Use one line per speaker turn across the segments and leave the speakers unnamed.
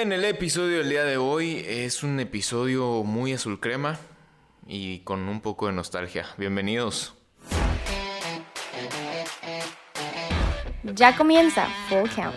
En el episodio del día de hoy es un episodio muy azul crema y con un poco de nostalgia. Bienvenidos.
Ya comienza Full Count.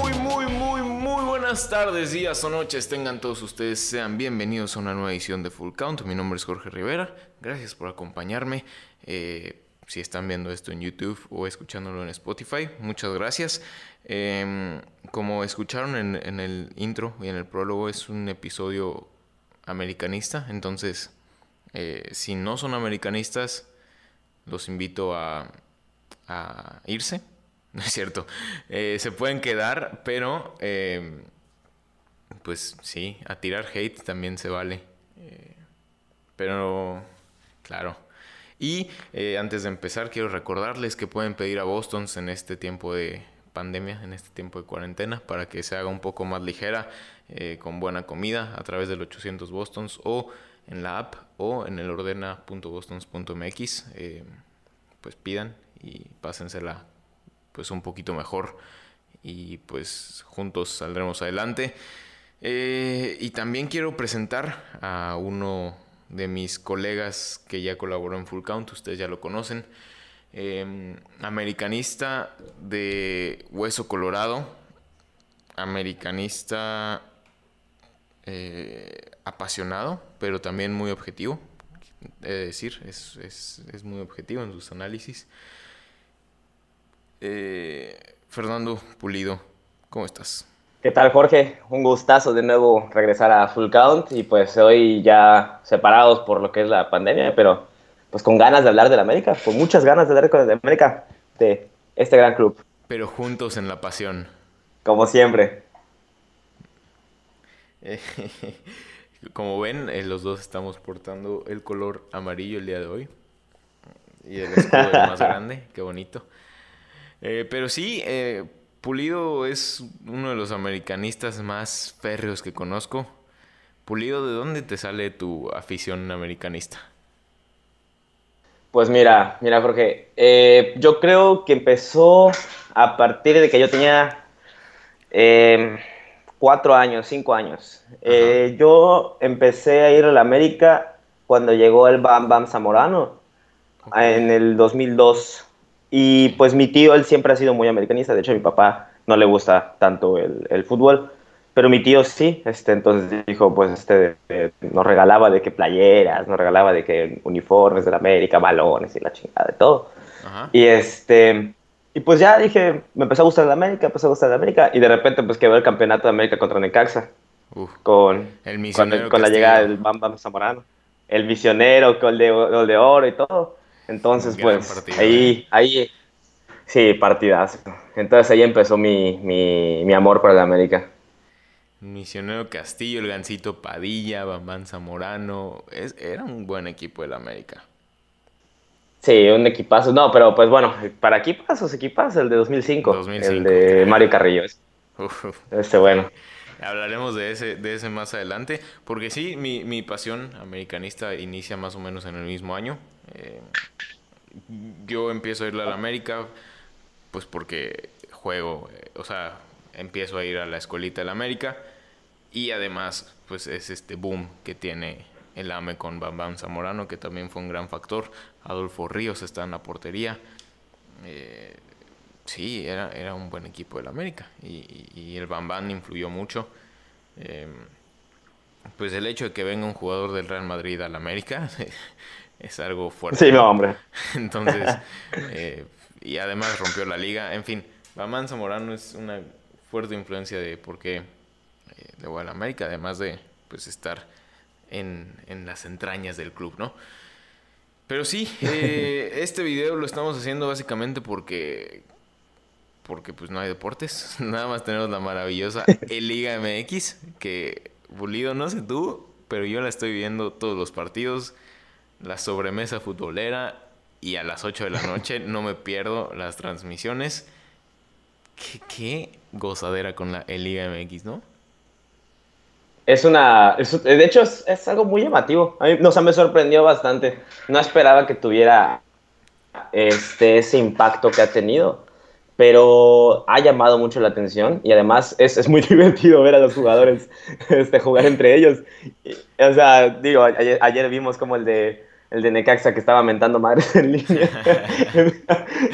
Muy, muy, muy, muy buenas tardes, días o noches. Tengan todos ustedes, sean bienvenidos a una nueva edición de Full Count. Mi nombre es Jorge Rivera. Gracias por acompañarme. Eh, si están viendo esto en YouTube o escuchándolo en Spotify, muchas gracias. Em, como escucharon en, el intro y en el prólogo, es un episodio americanista. Entonces, eh, si no son americanistas, los invito a, irse. No es cierto. Eh, se pueden quedar, pero eh, pues sí, a tirar hate también se vale. pero, claro. Y antes de empezar, quiero recordarles que pueden pedir a Bostons en este tiempo de pandemia, en este tiempo de cuarentena, para que se haga un poco más ligera, con buena comida, a través del 800 Bostons o en la app o en el ordena.bostons.mx, eh, pues pidan y pásensela pues un poquito mejor y pues juntos saldremos adelante. Eh, y también quiero presentar a uno de mis colegas que ya colaboró en Full Count, ustedes ya lo conocen, em, americanista de Hueso Colorado, americanista eh, apasionado, pero también muy objetivo. He de decir, es, es, muy objetivo en sus análisis. Eh, Fernando Pulido, ¿cómo estás?
¿Qué tal, Jorge? Un gustazo de nuevo regresar a Full Count y pues hoy ya separados por lo que es la pandemia, pero pues con ganas de hablar de la América, con muchas ganas de hablar de América, de este gran club.
Pero juntos en la pasión.
Como siempre.
Como ven, eh, los dos estamos portando el color amarillo el día de hoy. Y el escudo más grande, qué bonito. Eh, pero sí, eh, Pulido es uno de los americanistas más férreos que conozco. Pulido, ¿de dónde te sale tu afición americanista?
Pues mira, mira Jorge, yo creo que empezó a partir de que yo tenía cuatro años, cinco años. Eh, yo empecé a ir a la América cuando llegó el Bam Bam Zamorano en el 2002. Y pues mi tío, él siempre ha sido muy americanista. De hecho, a mi papá no le gusta tanto el, fútbol, pero mi tío sí. Este, entonces dijo, pues este, nos regalaba de que playeras, nos regalaba de que uniformes de la América, balones y la chingada de todo. Y este y pues ya dije, me empezó a gustar la América, empezó a gustar la América, y de repente pues quedó el campeonato de América contra Necaxa. con, el con, la llegada del Bam Bam Zamorano. El misionero, con el de, de oro y todo. Entonces, pues, ahí, ¿eh? ahí, sí, partidazo. Entonces ahí empezó mi, mi, mi amor por la América.
Misionero Castillo, el Gancito Padilla, Bam Zamorano. Es, era un buen equipo de la América.
Sí, un equipazo. No, pero pues bueno, para equipazos, equipazos, el de 2005, el de Mario Carrillo. Este bueno.
Hablaremos de ese, de ese más adelante, porque sí, mi, mi pasión americanista inicia más o menos en el mismo año. Eh, yo empiezo a ir a la América, pues porque juego, eh, o sea, empiezo a ir a la escuelita de la América y además, pues es este boom que tiene el AME con Bam Bam Zamorano, que también fue un gran factor. Adolfo Ríos está en la portería. Eh, sí, era, era un buen equipo del América y, el Bam Bam influyó mucho. Pues el hecho de que venga un jugador del Real Madrid al América es algo fuerte.
Sí, no, hombre.
Entonces, eh, y además rompió la liga. En fin, Bam Zamorano es una fuerte influencia de por qué eh, voy al América, además de pues estar en, las entrañas del club, ¿no? Pero sí, eh, este video lo estamos haciendo básicamente porque porque pues no hay deportes, nada más tenemos la maravillosa Liga MX que Bulido no sé tú, pero yo la estoy viendo todos los partidos, la sobremesa futbolera y a las 8 de la noche no me pierdo las transmisiones. Qué, qué gozadera con la Liga MX, ¿no?
Es una. de hecho, es, algo muy llamativo. A mí, no, o sea, me sorprendió bastante. No esperaba que tuviera este, ese impacto que ha tenido, pero ha llamado mucho la atención y además es, es muy divertido ver a los jugadores este, jugar entre ellos. o sea, digo, ayer, vimos como el de, el de Necaxa que estaba mentando madres en línea.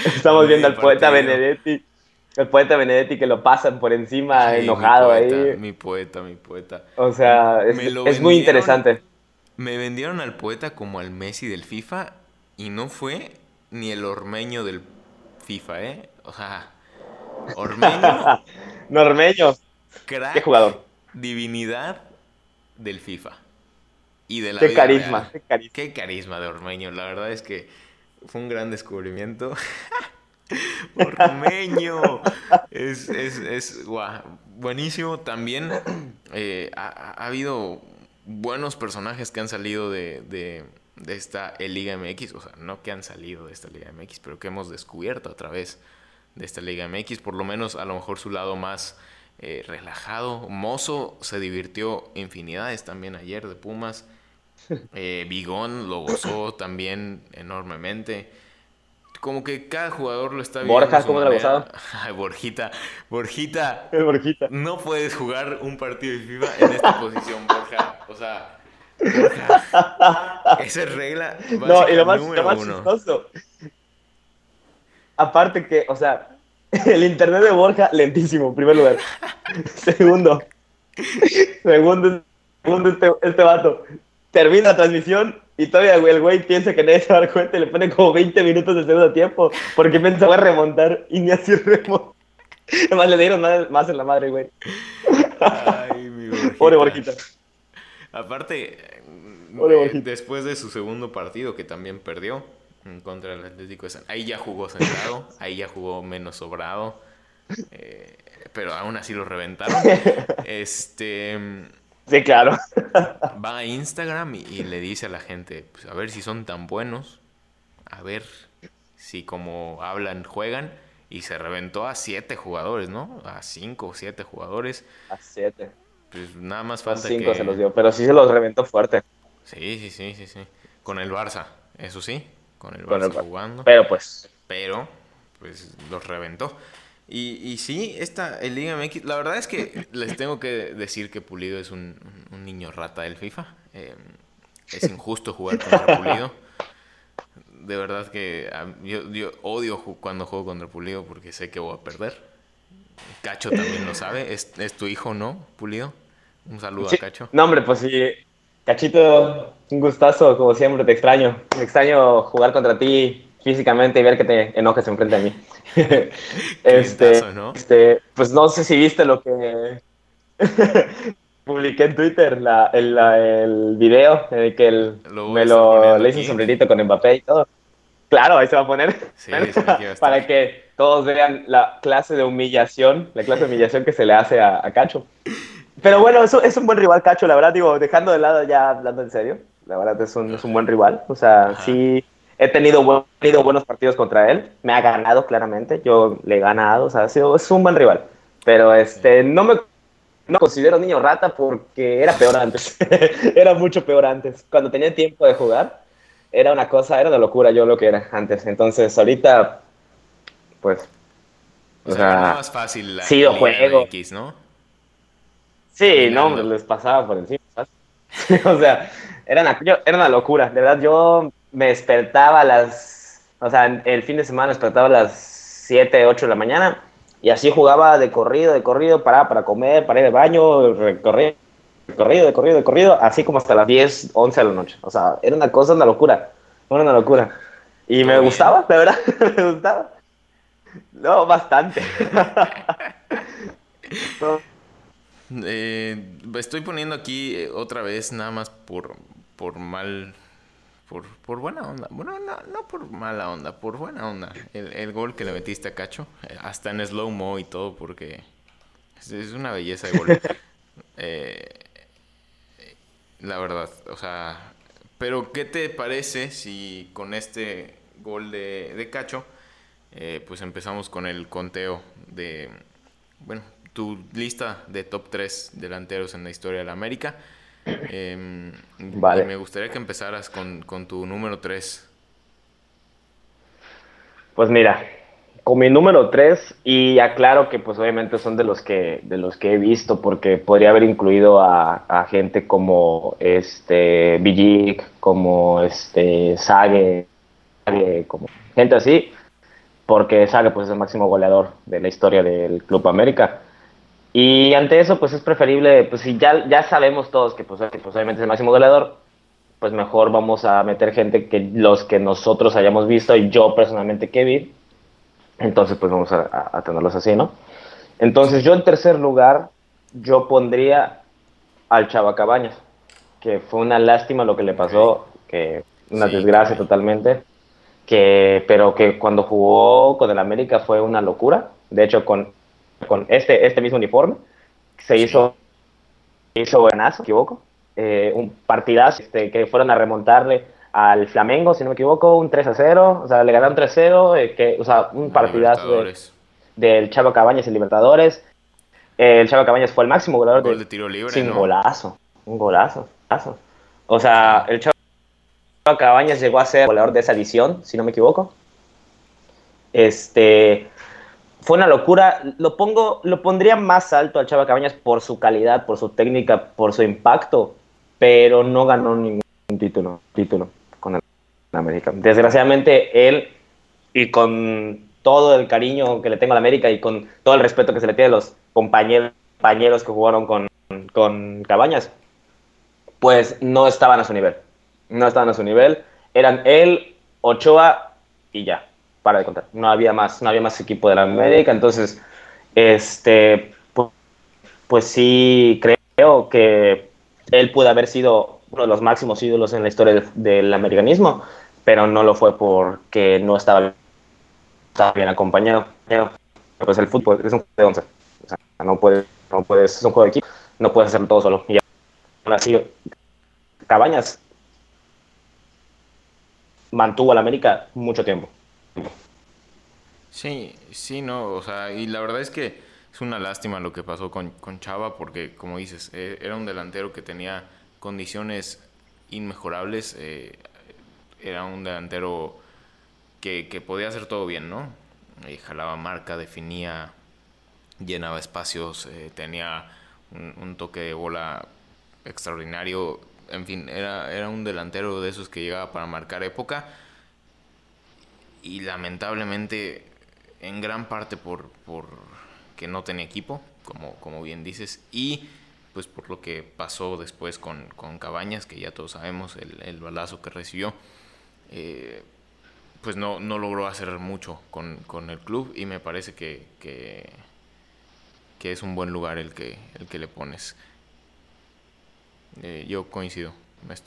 Estamos viendo al poeta Benedetti. El poeta Benedetti que lo pasan por encima, enojado ahí.
Mi poeta, mi poeta.
O sea, es, es muy interesante.
Me vendieron al poeta como al Messi del FIFA y no fue ni el ormeño del FIFA, ¿eh? O sea, ormeño.
Normeño.
Crack,
¿Qué jugador?
Divinidad del FIFA. Y de la
qué carisma,
qué carisma. Qué carisma de ormeño. La verdad es que fue un gran descubrimiento. Ormeño. es, es, es buenísimo. También eh, ha, habido buenos personajes que han salido de, de, esta Liga MX. O sea, no que han salido de esta Liga MX, pero que hemos descubierto a través de esta Liga MX. Por lo menos a lo mejor su lado más eh, relajado. Mozo se divirtió infinidades también ayer de Pumas. Eh, Bigón lo gozó también enormemente como que cada jugador lo está viendo.
Borja, ¿cómo lo ha gozado?
Ay, Borjita. Borjita.
Borjita.
No puedes jugar un partido de FIFA en esta posición, Borja. O sea, Borja. Esa es regla.
No, y lo más, lo más chistoso. Aparte que, o sea, el internet de Borja, lentísimo, en primer lugar. segundo. Segundo, segundo este, este vato. Termina la transmisión y todavía el güey piensa que nadie se va a dar cuenta y le pone como 20 minutos de segundo tiempo porque pensaba remontar y ni así remontó. Además le dieron más en la madre, güey.
Ay, mi borjita.
Pobre Borjita.
Aparte, eh, después de su segundo partido, que también perdió contra el Atlético de San... Ahí ya jugó sentado, ahí ya jugó menos sobrado. Eh, pero aún así lo reventaron. Este
Sí, claro.
Va a Instagram y, le dice a la gente, pues, a ver si son tan buenos, a ver si como hablan, juegan. Y se reventó a siete jugadores, ¿no? A cinco o siete jugadores.
A siete.
Pues nada más falta
a cinco se los dio, pero sí se los reventó fuerte.
Sí, sí, sí, sí, sí. Con el Barça, eso sí. Con el Barça jugando.
Pero pues.
Pero, pues los reventó. Y, y sí, esta, el Liga MX, la verdad es que les tengo que decir que Pulido es un, niño rata del FIFA. Em, es injusto jugar contra Pulido. De verdad que yo, yo, odio cuando juego contra Pulido porque sé que voy a perder. Cacho también lo sabe. ¿Es, es tu hijo, no, Pulido? Un saludo a Cacho.
No, hombre, pues sí. Cachito, un gustazo, como siempre, te extraño. Me extraño jugar contra ti físicamente y ver que te enojes enfrente de mí. este, este, pues no sé si viste lo que publiqué en Twitter, la, el, el, video en el que el, me lo le hice un sombrerito con Mbappé y todo. Claro, ahí se va a poner. para que todos vean la clase de humillación, la clase de humillación que se le hace a, Cacho. Pero bueno, eso es un buen rival, Cacho, la verdad, digo, dejando de lado ya hablando en serio, la verdad es un, es un buen rival. O sea, sí He tenido, tenido, buenos partidos contra él, me ha ganado claramente, yo le he ganado, o sea, ha sido, es un buen rival. Pero este, no me no considero niño rata porque era peor antes, era mucho peor antes. Cuando tenía tiempo de jugar, era una cosa, era una locura yo lo que era antes. Entonces, ahorita, pues...
O, sea, más fácil la,
sí, juego.
X, ¿no?
Sí, no, les pasaba por encima. o sea, era una, era una locura. De verdad, yo me despertaba a las, o sea, el fin de semana despertaba a las 7, 8 de la mañana y así jugaba de corrido, de corrido, para, para comer, para ir al baño, recorrido, de corrido, de corrido, de corrido, así como hasta las 10, 11 de la noche. O sea, era una cosa, una locura, era una locura. Y me gustaba, de verdad, me gustaba. No, bastante.
Eh, estoy poniendo aquí eh, otra vez, nada más por, por mal por, por buena onda. Bueno, no, no por mala onda, por buena onda. El, el gol que le metiste a Cacho, eh, hasta en slow-mo y todo, porque es, una belleza de gol. Eh, la verdad, o sea, pero ¿qué te parece si con este gol de, de Cacho, pues empezamos con el conteo de, bueno, tu lista de top 3 delanteros en la historia de la América? Eh, vale. me gustaría que empezaras con, con tu número 3.
Pues mira, con mi número 3, y aclaro que pues obviamente son de los que, de los que he visto, porque podría haber incluido a, gente como este Villic, como este Sage, como gente así, porque Sage pues es el máximo goleador de la historia del Club América. Y ante eso, pues es preferible, pues si ya, ya sabemos todos que pues, pues obviamente es el máximo goleador, pues mejor vamos a meter gente que los que nosotros hayamos visto y yo personalmente Kevin entonces, pues vamos a, tenerlos así, ¿no? Entonces, yo en tercer lugar, yo pondría al Chava Cabañas, que fue una lástima lo que le pasó, que una desgracia totalmente, que, pero que cuando jugó con el América fue una locura. De hecho, con, con este, este mismo uniforme, se hizo, hizo buenazo, me equivoco, eh, un partidazo este, que fueron a remontarle al Flamengo, si no me equivoco, un 3 a 0, o sea, le ganaron 3 a 0, eh, que, o sea, un partidazo del Chavo Cabañas en Libertadores. Eh, el Chavo Cabañas fue el máximo goleador
Gol de, tiro libre,
sin golazo, un golazo, golazo. O sea, el Chavo Cabañas llegó a ser goleador de esa edición, si no me equivoco. Este fue una locura. Lo pongo, lo pondría más alto al Chava Cabañas por su calidad, por su técnica, por su impacto, pero no ganó ningún título, título con el América. Desgraciadamente, él, y con todo el cariño que le tengo a la América y con todo el respeto que se le tiene a los compañeros, compañeros que jugaron con, con Cabañas, pues no estaban a su nivel. No estaban a su nivel. Eran él, Ochoa y ya, para de contar. No había más, no había más equipo de la América. Entonces, este, pues, sí creo que él pudo haber sido uno de los máximos ídolos en la historia del, americanismo, pero no lo fue porque no estaba, bien acompañado. Pues el fútbol es un juego de once. O sea, no puedes, no puedes, es un juego de equipo, no puedes hacerlo todo solo. Y así, Cabañas mantuvo a la América mucho tiempo.
Sí, sí, no, o sea, y la verdad es que es una lástima lo que pasó con, Chava, porque como dices, eh, era un delantero que tenía condiciones inmejorables. Eh, era un delantero que, podía hacer todo bien, ¿no? Eh, jalaba marca, definía, llenaba espacios, tenía un, toque de bola extraordinario. En fin, era, era un delantero de esos que llegaba para marcar época. Y lamentablemente, en gran parte por, por que no tenía equipo, como, como bien dices, y pues por lo que pasó después con, Cabañas, que ya todos sabemos el, el balazo que recibió, eh, pues no, no logró hacer mucho con, el club y me parece que, que, es un buen lugar el que, el que le pones. Eh, yo coincido.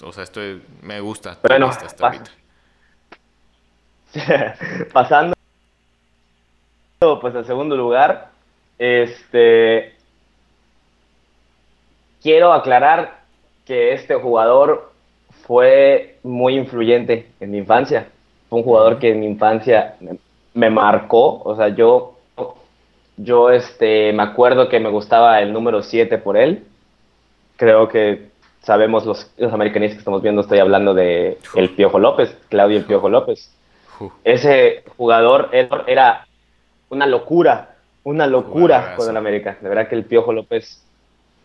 O sea, estoy, me gusta
bueno, hasta ahorita. Pasando pues al segundo lugar, este quiero aclarar que este jugador fue muy influyente en mi infancia. Fue un jugador que en mi infancia me marcó. O sea, yo, yo este, me acuerdo que me gustaba el número 7 por él. Creo que sabemos los, los americanistas que estamos viendo, estoy hablando de el Piojo López, Claudio el Piojo López. Ese jugador era una locura, una locura con el América. De verdad que el Piojo López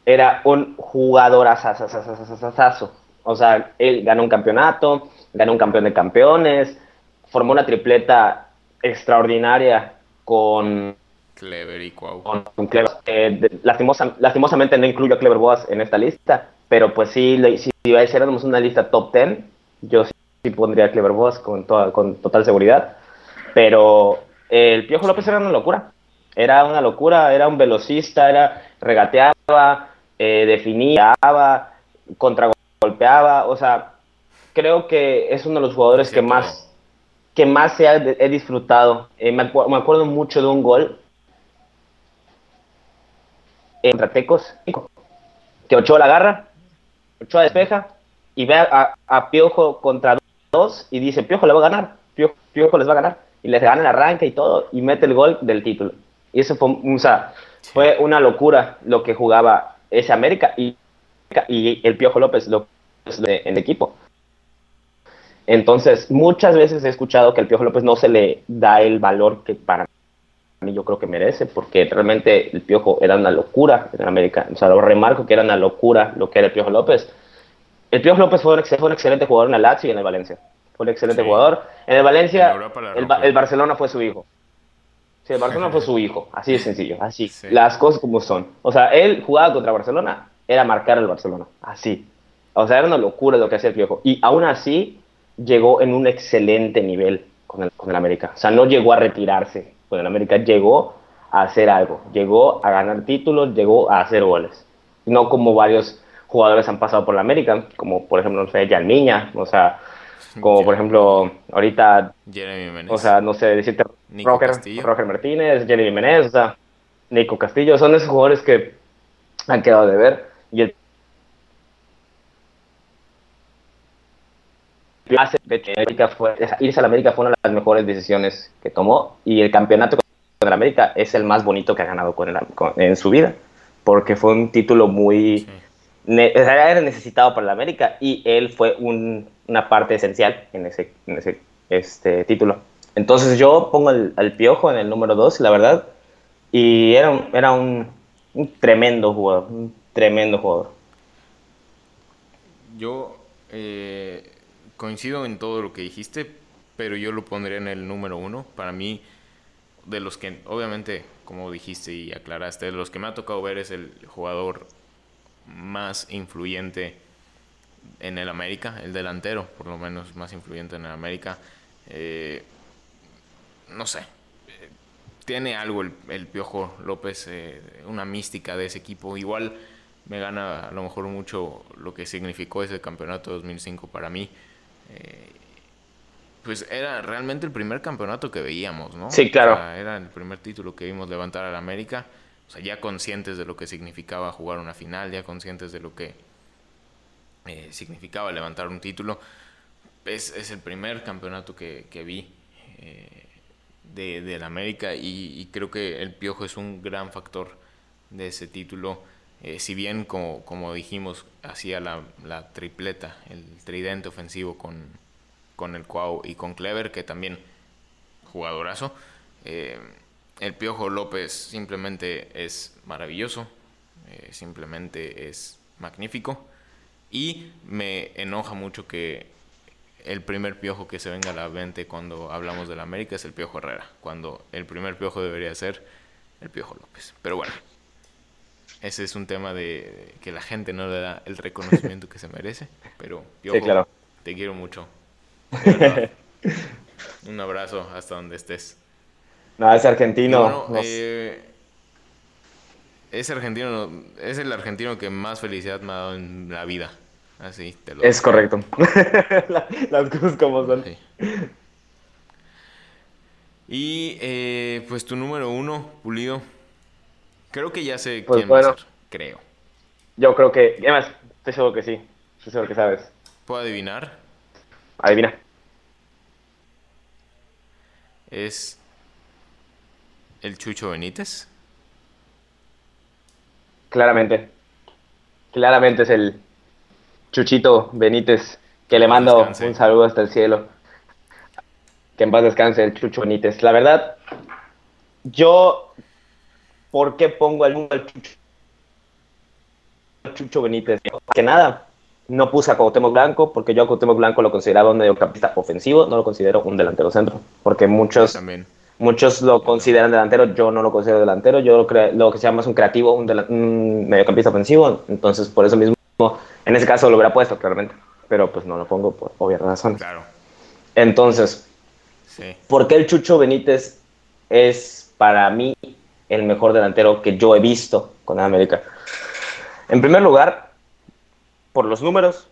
era un jugador asasasasasasaso. O sea, él ganó un campeonato, ganó un campeón de campeones, formó una tripleta extraordinaria con
Clever y Cuau.
Con, Clever. Eh, lastimosamente no incluyo a Clever Boas en esta lista, pero pues sí, si hiciéramos una lista top 10, yo sí, pondría a Clever Boas con, toda, con total seguridad. Pero el Piojo López era una locura. Era una locura, era un velocista, era regateaba, eh, definía, contragolpeaba, o sea, creo que es uno de los jugadores que más que más he, he disfrutado. Eh, me, acuerdo mucho de un gol contra Tecos, que Ochoa la agarra, Ochoa despeja y ve a, Piojo contra dos y dice, Piojo le va a ganar, Piojo, les va a ganar. Y les gana el arranque y todo y mete el gol del título. Y eso fue, o sea, fue una locura lo que jugaba ese América y, y el Piojo López lo, en el equipo. Entonces, muchas veces he escuchado que al Piojo López no se le da el valor que para mí yo creo que merece, porque realmente el Piojo era una locura en América. O sea, lo remarco que era una locura lo que era el Piojo López. El Piojo López fue un, fue un excelente jugador en el Lazio y en el Valencia. Fue un excelente jugador. En el Valencia, el, Barcelona fue su hijo. Sí, el Barcelona fue su hijo. Así de sencillo. Así. Las cosas como son. O sea, él jugaba contra Barcelona, era marcar al Barcelona. Así. O sea, era una locura lo que hacía el Piojo. Y aún así, llegó en un excelente nivel con el, con el América. O sea, no llegó a retirarse con el América, llegó a hacer algo. Llegó a ganar títulos, llegó a hacer goles. No como varios jugadores han pasado por la América, como por ejemplo, no sé, Yalmiña, o sea, como por ejemplo, ahorita, o sea, no sé, decirte Roger, Roger, Martínez, Jeremy Menez, o sea, Nico Castillo, son esos jugadores que han quedado de ver. Y el irse a la América fue una de las mejores decisiones que tomó y el campeonato con el América es el más bonito que ha ganado con en su vida, porque fue un título muy era necesitado para la América y él fue una parte esencial en ese, en ese este, título. Entonces yo pongo al Piojo en el número 2, la verdad, y era, un, era un, tremendo jugador, un tremendo jugador.
Yo eh, coincido en todo lo que dijiste, pero yo lo pondría en el número uno. Para mí, de los que, obviamente, como dijiste y aclaraste, de los que me ha tocado ver es el jugador más influyente en el América, el delantero, por lo menos más influyente en el América. Eh, no sé, tiene algo el, Piojo López, eh, una mística de ese equipo. Igual me gana a lo mejor mucho lo que significó ese campeonato 2005 para mí. Eh, pues era realmente el primer campeonato que veíamos, ¿no?
Sí, claro.
era el primer título que vimos levantar al América. Sea, ya conscientes de lo que significaba jugar una final, ya conscientes de lo que eh, significaba levantar un título. Es, el primer campeonato que, vi eh, de, la América y, creo que el Piojo es un gran factor de ese título. Eh, si bien, como, dijimos, hacía la, la, tripleta, el tridente ofensivo con, con el Cuau y con Clever, que también jugadorazo. Eh, el Piojo López simplemente es maravilloso, eh, simplemente es magnífico y me enoja mucho que el primer piojo que se venga a la mente cuando hablamos de la América es el Piojo Herrera, cuando el primer piojo debería ser el Piojo López. Pero bueno, ese es un tema de que la gente no le da el reconocimiento que se merece, pero Piojo, te quiero mucho. Un abrazo hasta donde estés.
No, es argentino.
Eh, es argentino, es el argentino que más felicidad me ha dado en la vida. Así te lo
Es correcto. Las cosas como son.
Y eh, pues tu número uno, Pulido. Creo que ya sé pues quién va a ser. Creo.
Yo creo que. Además, estoy seguro que sí. Estoy seguro que sabes.
¿Puedo adivinar?
Adivina.
Es el Chucho Benítez?
Claramente. Claramente es el Chuchito Benítez, que le mando un saludo hasta el cielo. Que en paz descanse el Chucho Benítez. La verdad, yo, ¿por qué pongo al Chucho? Chucho Benítez? Que nada, no puse a Cuauhtémoc Blanco porque yo a Cuauhtémoc Blanco lo consideraba un mediocampista ofensivo, no lo considero un delantero centro, porque muchos También. Muchos lo consideran delantero, yo no lo considero delantero, yo lo, lo que se llama es un creativo, un, mediocampista ofensivo, entonces por eso mismo, en ese caso lo hubiera puesto claramente, pero pues no lo pongo por obvias razones. Claro. Entonces, ¿por qué el Chucho Benítez es para mí el mejor delantero que yo he visto con América? En primer lugar, por los números,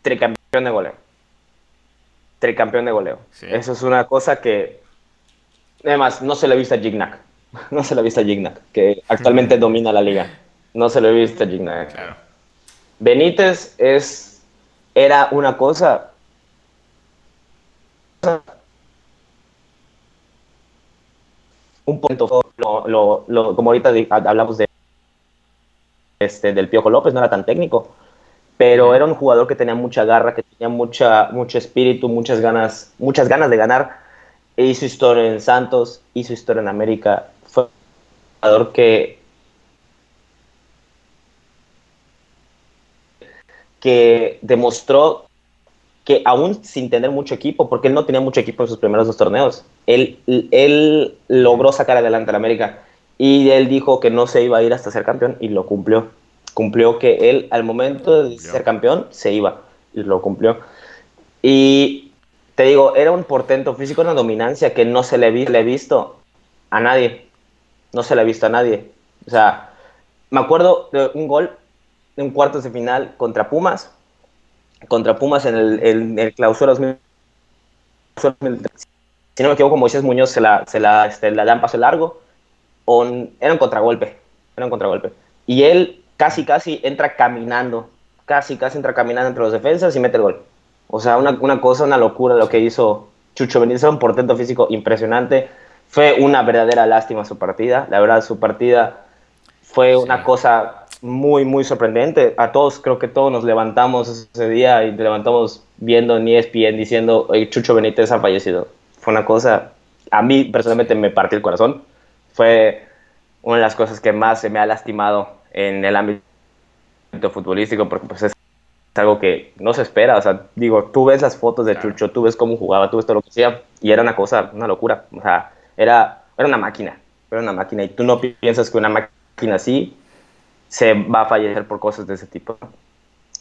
tricampeón de goleo. Tricampeón de goleo. Eso es una cosa que Además, no se le ha visto a Gignac. No se le ha visto a Gignac, que actualmente domina la liga. No se le ha visto a. Claro. Benítez es, era una cosa. Un punto, lo, lo, como ahorita hablamos de este, del Piojo López, no era tan técnico, pero era un jugador que tenía mucha garra, que tenía mucha, mucho espíritu, muchas ganas, muchas ganas de ganar. E hizo historia en Santos, hizo historia en América. Fue un jugador que que demostró que aún sin tener mucho equipo, porque él no tenía mucho equipo en sus primeros dos torneos, él, él logró sacar adelante a la América y él dijo que no se iba a ir hasta ser campeón y lo cumplió. Cumplió que él al momento de ser campeón se iba y lo cumplió. Y te digo, era un portento físico, una dominancia que no se le, vi, he visto a nadie. No se le ha visto a nadie. O sea, me acuerdo de un gol de un cuartos de final contra Pumas, contra Pumas en el, el, el clausura 2000, si no me equivoco, Moisés Muñoz se la, se la, este, dan paso largo, o, era un contragolpe, era un contragolpe, y él casi, casi entra caminando, casi, casi entra caminando entre los defensas y mete el gol. O sea, una, una cosa, una locura lo que hizo Chucho Benítez, un portento físico impresionante, fue una verdadera lástima su partida, la verdad su partida fue una cosa muy, muy sorprendente. A todos, creo que todos nos levantamos ese día y levantamos viendo en ESPN diciendo, Chucho Benítez ha fallecido. Fue una cosa, a mí personalmente me partió el corazón. Fue una de las cosas que más se me ha lastimado en el ámbito futbolístico, porque pues es algo que no se espera. O sea, digo, tú ves las fotos de Chucho, tú ves cómo jugaba, tú ves todo lo que hacía, y era una cosa, una locura. O sea, era, era una máquina, era una máquina, y tú no piensas que una máquina así se va a fallecer por cosas de ese tipo.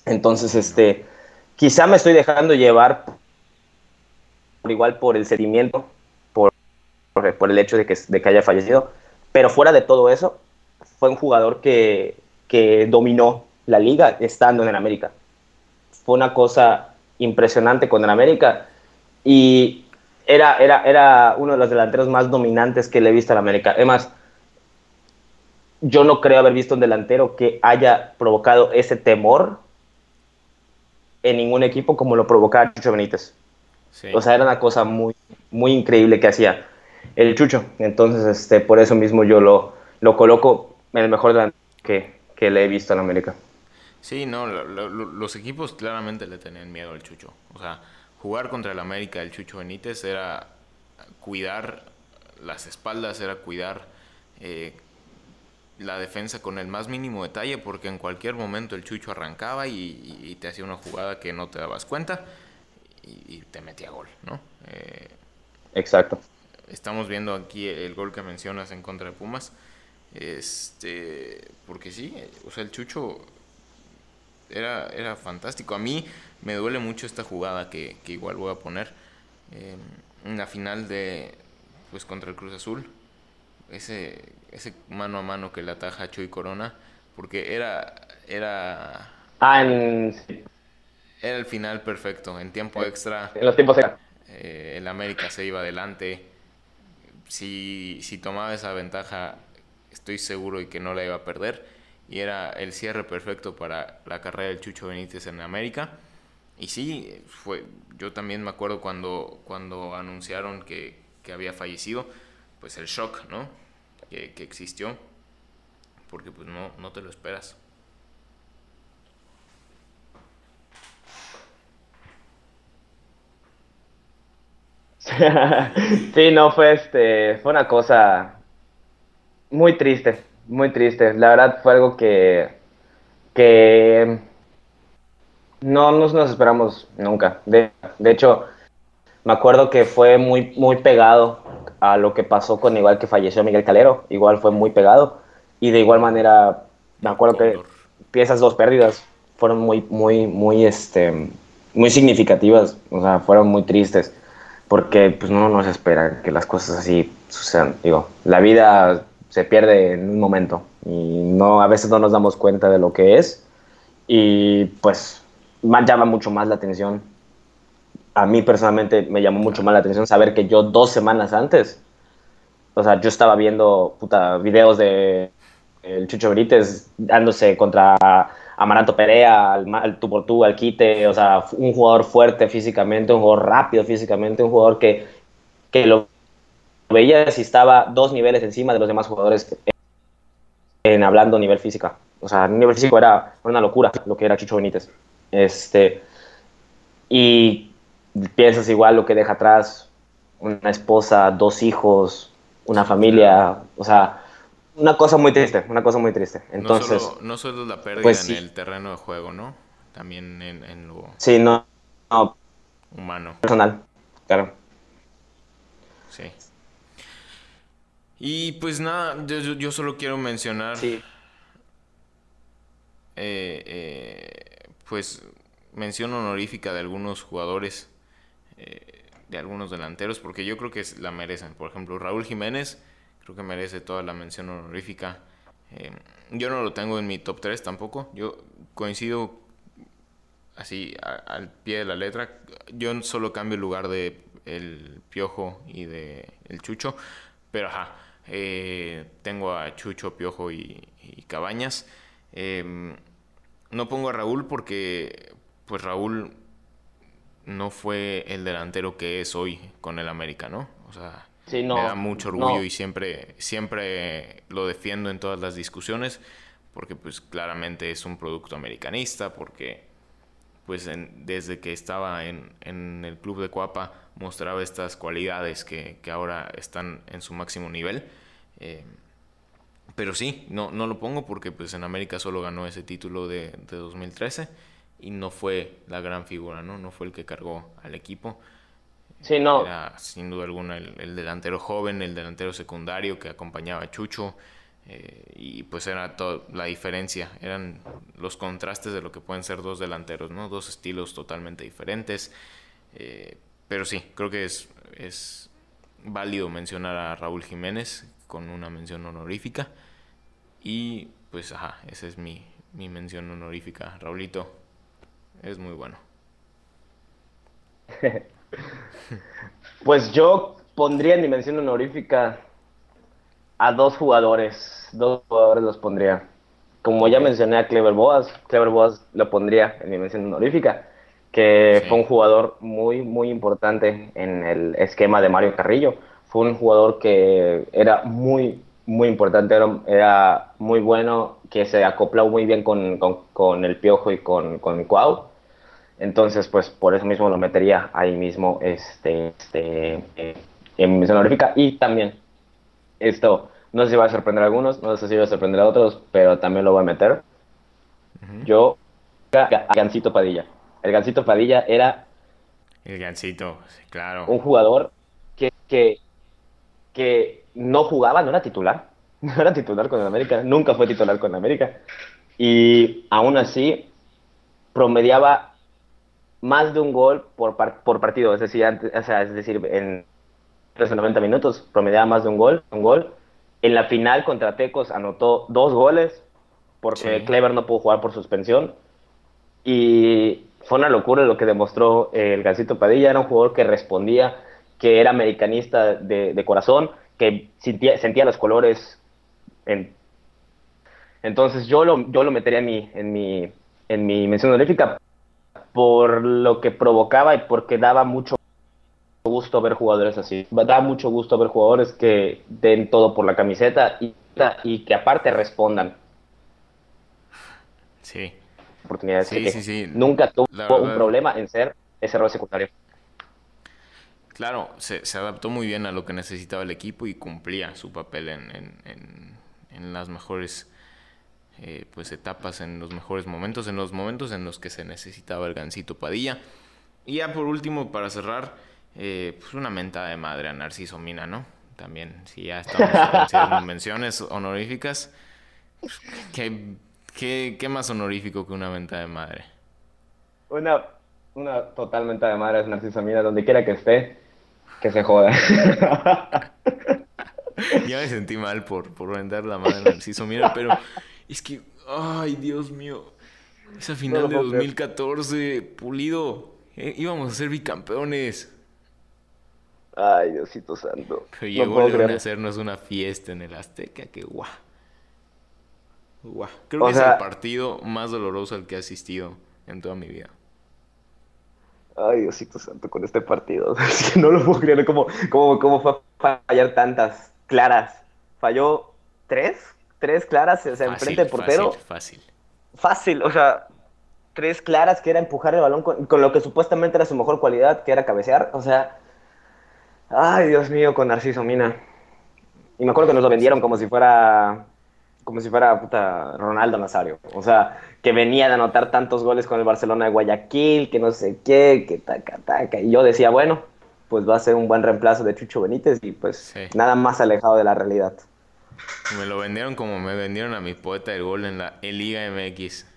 Entonces, este, quizá me estoy dejando llevar por igual por el sentimiento, por, por, el hecho de que, de que haya fallecido, pero fuera de todo eso, fue un jugador que, que dominó la liga estando en América. Fue una cosa impresionante con el América y era, era, era uno de los delanteros más dominantes que le he visto en América. Además, yo no creo haber visto un delantero que haya provocado ese temor en ningún equipo como lo provocaba Chucho Benítez. O sea, era una cosa muy, muy increíble que hacía el Chucho. Entonces, este, por eso mismo yo lo, lo coloco en el mejor delantero que, que le he visto en América.
Sí, no, los equipos claramente le tenían miedo al Chucho. O sea, jugar contra el América del Chucho Benítez era cuidar las espaldas, era cuidar eh, la defensa con el más mínimo detalle porque en cualquier momento el Chucho arrancaba y, te hacía una jugada que no te dabas cuenta y, te metía gol, ¿no?
Eh, Exacto.
Estamos viendo aquí el gol que mencionas en contra de Pumas. Este, porque sí, o sea, el Chucho era, era fantástico. A mí me duele mucho esta jugada que, igual voy a poner eh, en la final de, pues contra el Cruz Azul. Ese ese mano a mano que le ataja a Chuy Corona, porque era, era...
Ah, en...
Era el final perfecto, en tiempo extra.
En los tiempos extra.
Eh, el América se iba adelante. Si, si tomaba esa ventaja, estoy seguro de que no la iba a perder. Y era el cierre perfecto para la carrera del Chucho Benítez en América. Y sí, fue, yo también me acuerdo cuando, cuando anunciaron que, que había fallecido, pues el shock, ¿no? que, existió, porque pues no, no te lo esperas.
sí, no, fue, este, fue una cosa muy triste, muy triste. La verdad fue algo que, que no, nos esperamos nunca. De, de hecho, me acuerdo que fue muy, muy pegado a lo que pasó con igual que falleció Miguel Calero, igual fue muy pegado. Y de igual manera me acuerdo que piezas dos pérdidas fueron muy muy muy este muy significativas, o sea, fueron muy tristes. Porque pues no nos espera que las cosas así sucedan, digo, la vida se pierde en un momento y no a veces no nos damos cuenta de lo que es y pues llama mucho más la atención. A mí personalmente me llamó mucho más la atención saber que yo dos semanas antes, o sea, yo estaba viendo puta, videos de el Chucho Brites dándose contra Amaranto Perea, al, al por al quite, o sea, un jugador fuerte físicamente, un jugador rápido físicamente, un jugador que, que lo veía si estaba dos niveles encima de los demás jugadores en hablando nivel física. O sea, a nivel físico era una locura lo que era Chucho Benítez. Este, y piensas igual lo que deja atrás, una esposa, dos hijos, una familia, o sea, una cosa muy triste, una cosa muy triste. Entonces,
no solo, la pérdida pues en el terreno de juego, ¿no? También en, lo
sí, no,
humano.
Personal, claro.
Sí. Y pues nada, yo, solo quiero mencionar.
Sí.
Eh, eh, pues mención honorífica de algunos jugadores, eh, de algunos delanteros, porque yo creo que la merecen. Por ejemplo, Raúl Jiménez, creo que merece toda la mención honorífica. yo no lo tengo en mi top 3 tampoco. Yo coincido así al pie de la letra. Yo solo cambio el lugar de el Piojo y de el Chucho, pero ajá, tengo a Chucho, Piojo y, y Cabañas. Em, no pongo a Raúl porque pues Raúl no fue el delantero que es hoy con el América, ¿no? O sea, me da mucho orgullo y siempre, siempre lo defiendo en todas las discusiones porque pues claramente es un producto americanista, porque pues desde que estaba en, el club de Cuapa mostraba estas cualidades que, ahora están en su máximo nivel. Eh, pero sí, no, no lo pongo porque pues en América solo ganó ese título de, de 2013 y no fue la gran figura, ¿no? No fue el que cargó al equipo.
Sí, no.
Era sin duda alguna el, delantero joven, el delantero secundario que acompañaba a Chucho. Eh, y pues era toda la diferencia, eran los contrastes de lo que pueden ser dos delanteros, ¿no? Dos estilos totalmente diferentes. Eh, pero sí, creo que es, es válido mencionar a Raúl Jiménez con una mención honorífica. Y pues, ajá, esa es mi, mención honorífica. Raulito, es muy bueno.
pues yo pondría en mi mención honorífica a dos jugadores. Dos jugadores los pondría. Como ya mencioné a Clever Boas, Clever Boas lo pondría en mi mención honorífica, que fue un jugador muy, muy importante en el esquema de Mario Carrillo. Fue un jugador que era muy, muy importante, era, muy bueno, que se acopló muy bien con, con, el Piojo y con, con Cuau. Entonces, pues por eso mismo lo metería ahí mismo este, este, en misión honorífica. Y también, esto, no sé si va a sorprender a algunos, no sé si va a sorprender a otros, pero también lo voy a meter. Yo, a Gancito Padilla. El Gancito Padilla era...
El Gancito, claro.
Un jugador que, que, que no jugaba, no era titular. No era titular con el América, nunca fue titular con el América. Y aún así promediaba más de un gol por, por partido, es decir, es decir, en los 90 minutos promediaba más de un gol, un gol. En la final contra Tecos anotó dos goles porque Clever no pudo jugar por suspensión. Y fue una locura lo que demostró el Gancito Padilla. Era un jugador que respondía, que era americanista de, de corazón, que sentía, los colores. En... Entonces yo lo, yo lo metería en mi, en, mi, en mi mención honorífica por lo que provocaba y porque daba mucho gusto ver jugadores así. Da mucho gusto ver jugadores que den todo por la camiseta y, y que aparte respondan.
Sí.
Oportunidades. Sí, sí, sí. Nunca tuvo un problema en ser ese rol secundario.
Claro, se, adaptó muy bien a lo que necesitaba el equipo y cumplía su papel en, las mejores eh, pues etapas, en los mejores momentos, en los momentos en los que se necesitaba el gancito Padilla. Y ya por último, para cerrar, eh, pues una mentada de madre a Narciso Mina, ¿no? También, si ya estamos en menciones honoríficas, pues, ¿qué, qué, más honorífico que una mentada de madre?
Una, una total mentada de madre es Narciso Mina, donde quiera que esté que se joda.
ya me sentí mal por, por vender la mano Narciso Mira, pero es que, ay, Dios mío. Esa final de 2014, pulido. Eh, íbamos a ser bicampeones.
Ay, Diosito santo.
Pero llegó a hacernos una fiesta en el Azteca, que guau. Guau. Creo que es el partido más doloroso al que he asistido en toda mi vida.
Ay, Diosito Santo, con este partido. no lo puedo creer. ¿Cómo, cómo, fue a fallar tantas claras? Falló tres, tres claras, o sea, enfrente del portero.
Fácil, fácil.
Fácil, o sea, tres claras, que era empujar el balón con, con, lo que supuestamente era su mejor cualidad, que era cabecear. O sea, ay, Dios mío, con Narciso Mina. Y me acuerdo que nos lo vendieron como si fuera como si fuera puta Ronaldo Nazario. O sea, que venía de anotar tantos goles con el Barcelona de Guayaquil, que no sé qué, que taca, taca. Y yo decía, bueno, pues va a ser un buen reemplazo de Chucho Benítez y pues nada más alejado de la realidad.
Me lo vendieron como me vendieron a mi poeta del gol en la Liga MX.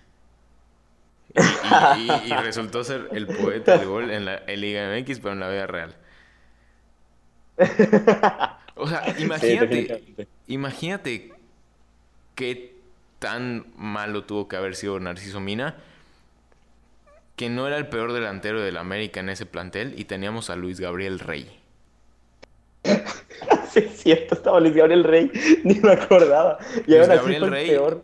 Y, resultó ser el poeta del gol en la Liga MX, pero en la vida real. O sea, imagínate, imagínate qué tan malo tuvo que haber sido Narciso Mina, que no era el peor delantero del América en ese plantel y teníamos a Luis Gabriel Rey.
sí, es cierto, estaba Luis Gabriel Rey, ni me acordaba. Y Luis Gabriel Rey, peor.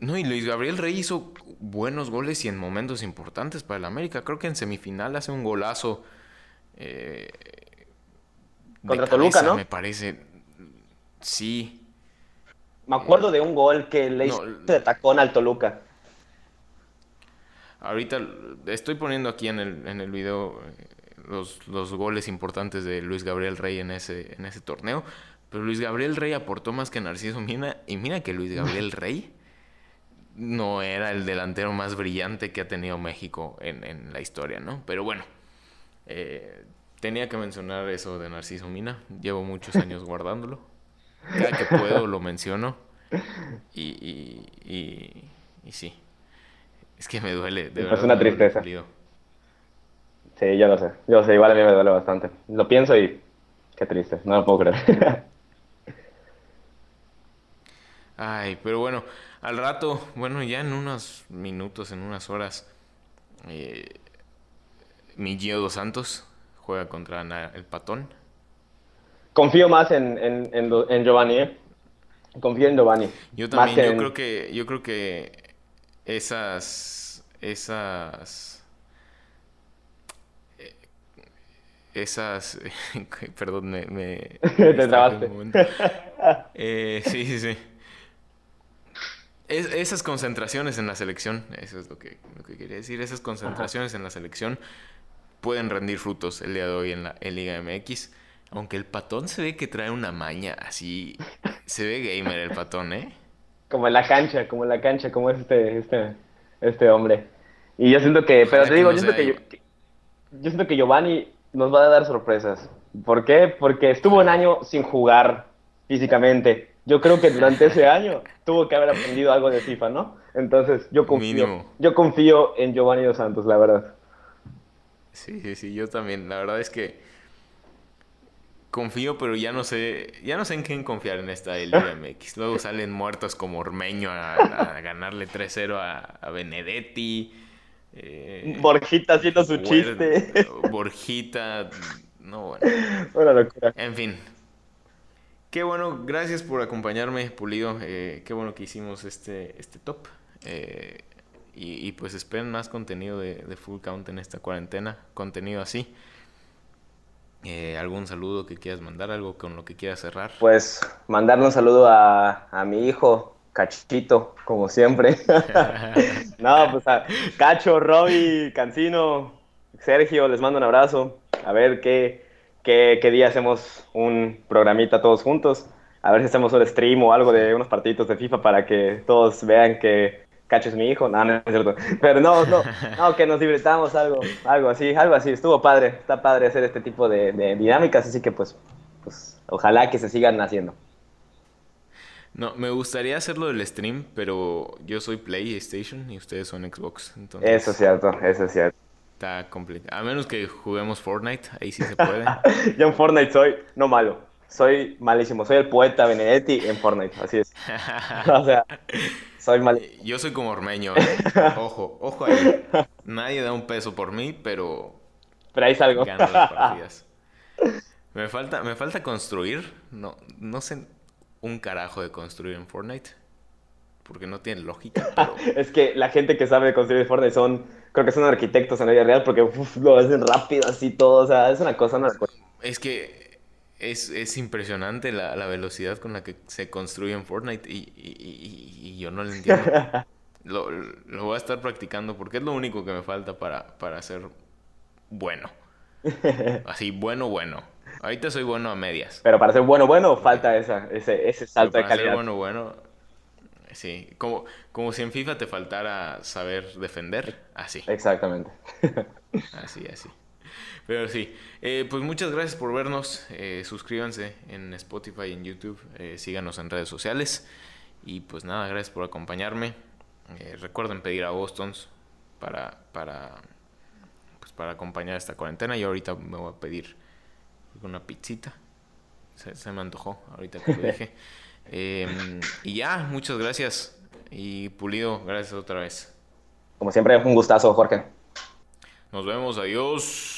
No, y Luis Gabriel Rey hizo buenos goles y en momentos importantes para el América. Creo que en semifinal hace un golazo. Eh,
Contra Toluca, ¿no?
Me parece. Sí.
Me acuerdo de un gol que le hizo de tacón al Toluca.
Ahorita estoy poniendo aquí en el, en el video eh, los, los, goles importantes de Luis Gabriel Rey en ese, en ese torneo. Pero Luis Gabriel Rey aportó más que Narciso Mina. Y mira que Luis Gabriel Rey no era el delantero más brillante que ha tenido México en, en la historia, ¿no? Pero bueno, eh, tenía que mencionar eso de Narciso Mina. Llevo muchos años guardándolo. Cada que puedo lo menciono. Y, y, y, sí. Es que me duele. De
es una tristeza. Sí, yo lo sé. Yo sé, igual a mí me duele bastante. Lo pienso y qué triste. No lo puedo creer.
Ay, pero bueno, al rato, bueno, ya en unos minutos, en unas horas, eh, mi Gio dos Santos juega contra el Patón
confío más en, en, en, Giovanni, ¿eh? Confío en Giovanni.
Yo también, yo creo que, yo creo que esas, esas, esas, perdón, me, me
te trabaste.
Eh, sí, sí, sí. esas concentraciones en la selección, eso es lo que, lo que quería decir, esas concentraciones en la selección pueden rendir frutos el día de hoy en la Liga MX. Aunque el patón se ve que trae una maña así. Se ve gamer el patón, ¿eh?
Como en la cancha, como en la cancha, como es este, este, este hombre. Y yo siento que, pero te digo, yo siento que, yo, siento que Giovanni nos va a dar sorpresas. ¿Por qué? Porque estuvo un año sin jugar físicamente. Yo creo que durante ese año tuvo que haber aprendido algo de FIFA, ¿no? Entonces, yo confío, yo confío en Giovanni Dos Santos, la verdad.
Sí, sí, sí, yo también. La verdad es que confío, pero ya no sé, ya no sé en quién confiar en esta Liga MX. Luego salen muertos como Ormeño a, ganarle 3-0 a, Benedetti.
Eh, Borjita haciendo su chiste.
Borjita, no
bueno. locura.
En fin. Qué bueno, gracias por acompañarme, Pulido. Eh, qué bueno que hicimos este, este top. Eh, y, pues esperen más contenido de, de Full Count en esta cuarentena. Contenido así. Eh, ¿Algún saludo que quieras mandar? ¿Algo con lo que quieras cerrar?
Pues mandarle un saludo a, mi hijo, Cachito, como siempre. no, pues a Cacho, Roby, Cancino, Sergio, les mando un abrazo. A ver qué, qué, qué día hacemos un programita todos juntos. A ver si hacemos un stream o algo de unos partiditos de FIFA para que todos vean que Cacho es mi hijo, no, no es cierto. Pero no, no, no, que nos divirtamos algo, algo así, algo así. Estuvo padre, está padre hacer este tipo de, dinámicas, así que pues, pues ojalá que se sigan haciendo.
No, me gustaría hacerlo del stream, pero yo soy PlayStation y ustedes son Xbox. Entonces
eso es cierto, eso es cierto.
Está complicado. A menos que juguemos Fortnite, ahí sí se puede.
yo en Fortnite soy no malo, soy malísimo. Soy el poeta Benedetti en Fortnite, así es. o sea,
yo soy como Ormeño, ¿eh? Ojo, ojo ahí. Nadie da un peso por mí, pero.
Pero ahí salgo.
Gano las partidas. Me falta, me falta construir. No, no sé un carajo de construir en Fortnite. Porque no tiene lógica.
es que la gente que sabe construir Fortnite son. Creo que son arquitectos en la vida real porque lo hacen rápido así todo. O sea, es una cosa. Una...
Es que es, es impresionante la, la, velocidad con la que se construye en Fortnite y, y, y, yo no lo entiendo. lo, lo, voy a estar practicando porque es lo único que me falta para, para ser bueno. Así, bueno, bueno. Ahorita soy bueno a medias.
Pero para ser bueno, bueno, falta esa, ese, ese salto de calidad.
Para ser bueno, bueno, sí. Como, como si en FIFA te faltara saber defender, así.
Exactamente.
Así, así. Pero sí, eh, pues muchas gracias por vernos. Eh, suscríbanse en Spotify y en YouTube. Eh, síganos en redes sociales. Y pues nada, gracias por acompañarme. recuerden pedir a Bostons para, para, pues para acompañar esta cuarentena. Y ahorita me voy a pedir una pizzita. Se, me antojó ahorita que lo dije. Em, y ya, muchas gracias. Y Pulido, gracias otra vez.
Como siempre, un gustazo, Jorge.
Nos vemos, adiós.